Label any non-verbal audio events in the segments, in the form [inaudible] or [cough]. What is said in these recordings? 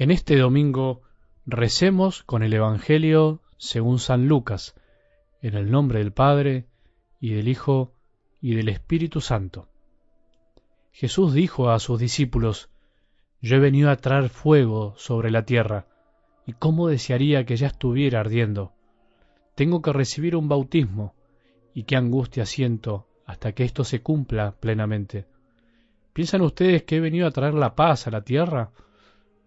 En este domingo recemos con el Evangelio según San Lucas, en el nombre del Padre, y del Hijo, y del Espíritu Santo. Jesús dijo a sus discípulos, Yo he venido a traer fuego sobre la tierra, y cómo desearía que ya estuviera ardiendo. Tengo que recibir un bautismo, y qué angustia siento hasta que esto se cumpla plenamente. ¿Piensan ustedes que he venido a traer la paz a la tierra?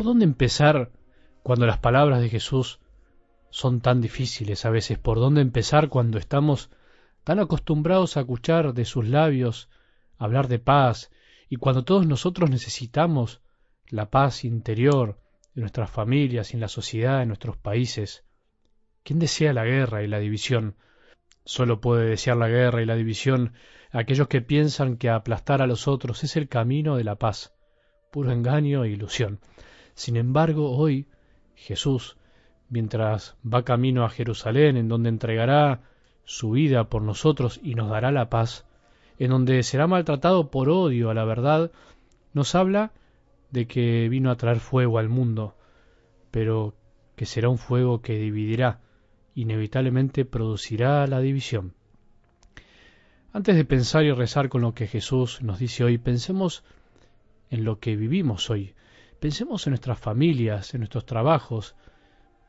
¿Por dónde empezar cuando las palabras de Jesús son tan difíciles a veces? ¿Por dónde empezar cuando estamos tan acostumbrados a escuchar de sus labios hablar de paz y cuando todos nosotros necesitamos la paz interior de nuestras familias y en la sociedad, en nuestros países? ¿Quién desea la guerra y la división? Solo puede desear la guerra y la división aquellos que piensan que aplastar a los otros es el camino de la paz, puro engaño e ilusión. Sin embargo, hoy Jesús, mientras va camino a Jerusalén, en donde entregará su vida por nosotros y nos dará la paz, en donde será maltratado por odio a la verdad, nos habla de que vino a traer fuego al mundo, pero que será un fuego que dividirá, inevitablemente producirá la división. Antes de pensar y rezar con lo que Jesús nos dice hoy, pensemos en lo que vivimos hoy, Pensemos en nuestras familias, en nuestros trabajos,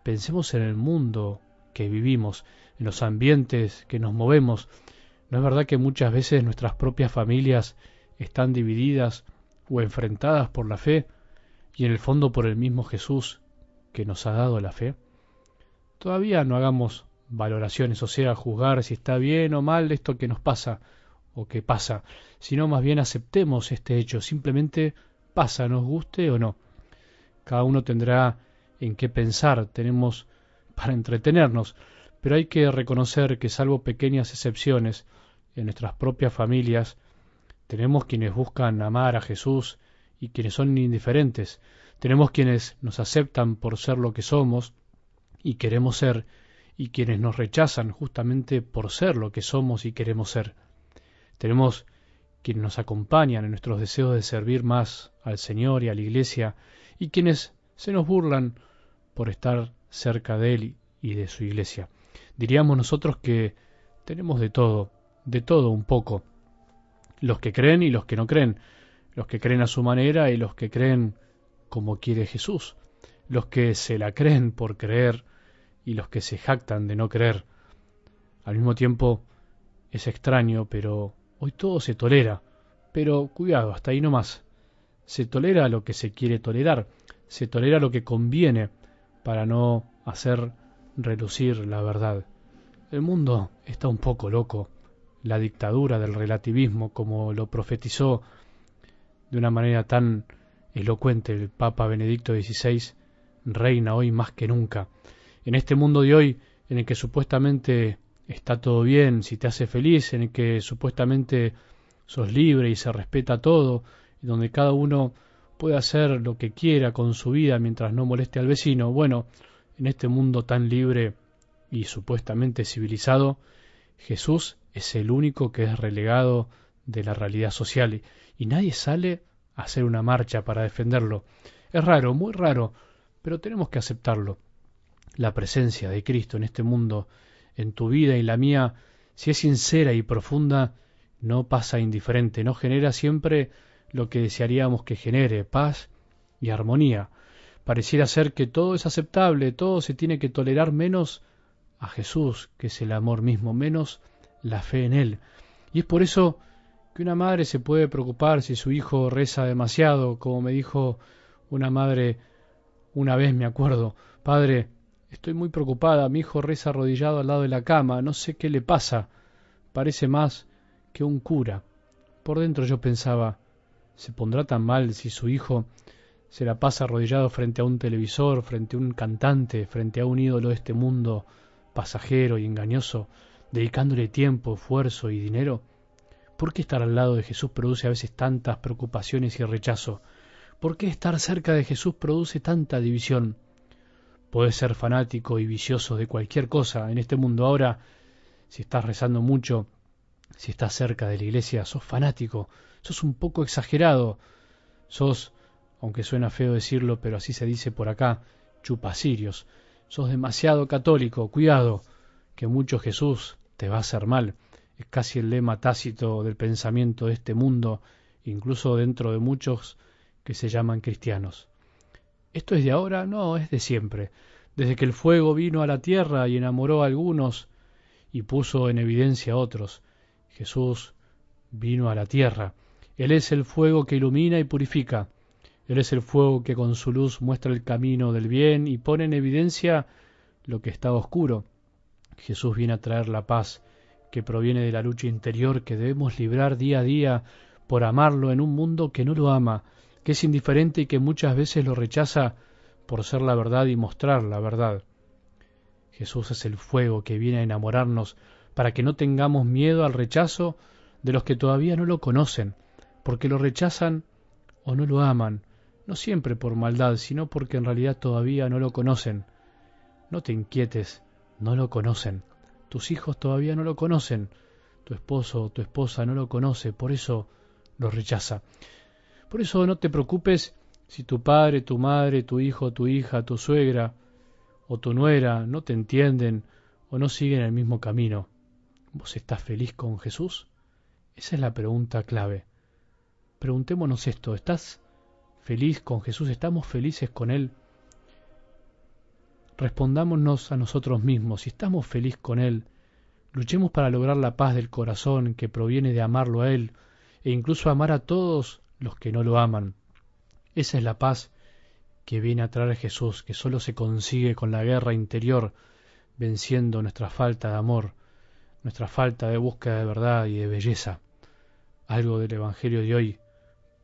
pensemos en el mundo que vivimos, en los ambientes que nos movemos. ¿No es verdad que muchas veces nuestras propias familias están divididas o enfrentadas por la fe y en el fondo por el mismo Jesús que nos ha dado la fe? Todavía no hagamos valoraciones, o sea, juzgar si está bien o mal esto que nos pasa o que pasa, sino más bien aceptemos este hecho, simplemente pasa, nos guste o no. Cada uno tendrá en qué pensar, tenemos [laughs] para entretenernos, pero hay que reconocer que salvo pequeñas excepciones en nuestras propias familias, tenemos quienes buscan amar a Jesús y quienes son indiferentes, tenemos quienes nos aceptan por ser lo que somos y queremos ser, y quienes nos rechazan justamente por ser lo que somos y queremos ser. Tenemos quienes nos acompañan en nuestros deseos de servir más al Señor y a la Iglesia, y quienes se nos burlan por estar cerca de Él y de su Iglesia. Diríamos nosotros que tenemos de todo, de todo un poco, los que creen y los que no creen, los que creen a su manera y los que creen como quiere Jesús, los que se la creen por creer y los que se jactan de no creer. Al mismo tiempo es extraño, pero Hoy todo se tolera, pero cuidado, hasta ahí no más. Se tolera lo que se quiere tolerar, se tolera lo que conviene para no hacer relucir la verdad. El mundo está un poco loco. La dictadura del relativismo, como lo profetizó de una manera tan elocuente el Papa Benedicto XVI, reina hoy más que nunca. En este mundo de hoy, en el que supuestamente está todo bien, si te hace feliz, en el que supuestamente sos libre y se respeta todo, y donde cada uno puede hacer lo que quiera con su vida mientras no moleste al vecino, bueno, en este mundo tan libre y supuestamente civilizado, Jesús es el único que es relegado de la realidad social y nadie sale a hacer una marcha para defenderlo. Es raro, muy raro, pero tenemos que aceptarlo. La presencia de Cristo en este mundo en tu vida y la mía, si es sincera y profunda, no pasa indiferente, no genera siempre lo que desearíamos que genere, paz y armonía. Pareciera ser que todo es aceptable, todo se tiene que tolerar menos a Jesús, que es el amor mismo, menos la fe en Él. Y es por eso que una madre se puede preocupar si su hijo reza demasiado, como me dijo una madre una vez, me acuerdo, Padre, Estoy muy preocupada, mi hijo reza arrodillado al lado de la cama, no sé qué le pasa. parece más que un cura. Por dentro yo pensaba, ¿se pondrá tan mal si su hijo se la pasa arrodillado frente a un televisor, frente a un cantante, frente a un ídolo de este mundo pasajero y engañoso, dedicándole tiempo, esfuerzo y dinero? ¿Por qué estar al lado de Jesús produce a veces tantas preocupaciones y rechazo? ¿Por qué estar cerca de Jesús produce tanta división? Puedes ser fanático y vicioso de cualquier cosa en este mundo ahora. Si estás rezando mucho, si estás cerca de la iglesia, sos fanático, sos un poco exagerado, sos aunque suena feo decirlo, pero así se dice por acá, chupacirios. Sos demasiado católico, cuidado, que mucho Jesús te va a hacer mal. Es casi el lema tácito del pensamiento de este mundo, incluso dentro de muchos que se llaman cristianos. ¿Esto es de ahora? No, es de siempre. Desde que el fuego vino a la tierra y enamoró a algunos y puso en evidencia a otros. Jesús vino a la tierra. Él es el fuego que ilumina y purifica. Él es el fuego que con su luz muestra el camino del bien y pone en evidencia lo que está oscuro. Jesús viene a traer la paz que proviene de la lucha interior que debemos librar día a día por amarlo en un mundo que no lo ama, que es indiferente y que muchas veces lo rechaza por ser la verdad y mostrar la verdad. Jesús es el fuego que viene a enamorarnos para que no tengamos miedo al rechazo de los que todavía no lo conocen, porque lo rechazan o no lo aman, no siempre por maldad, sino porque en realidad todavía no lo conocen. No te inquietes, no lo conocen. Tus hijos todavía no lo conocen. Tu esposo o tu esposa no lo conoce, por eso lo rechaza. Por eso no te preocupes si tu padre, tu madre, tu hijo, tu hija, tu suegra o tu nuera no te entienden o no siguen el mismo camino. ¿Vos estás feliz con Jesús? Esa es la pregunta clave. Preguntémonos esto, ¿estás feliz con Jesús, estamos felices con Él. Respondámonos a nosotros mismos, si estamos felices con Él, luchemos para lograr la paz del corazón que proviene de amarlo a Él e incluso amar a todos los que no lo aman. Esa es la paz que viene a traer Jesús, que solo se consigue con la guerra interior, venciendo nuestra falta de amor, nuestra falta de búsqueda de verdad y de belleza. Algo del Evangelio de hoy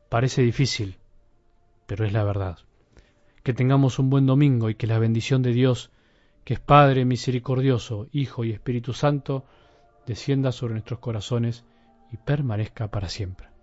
parece difícil, pero es la verdad. Que tengamos un buen domingo y que la bendición de Dios, que es Padre misericordioso, Hijo y Espíritu Santo, descienda sobre nuestros corazones y permanezca para siempre.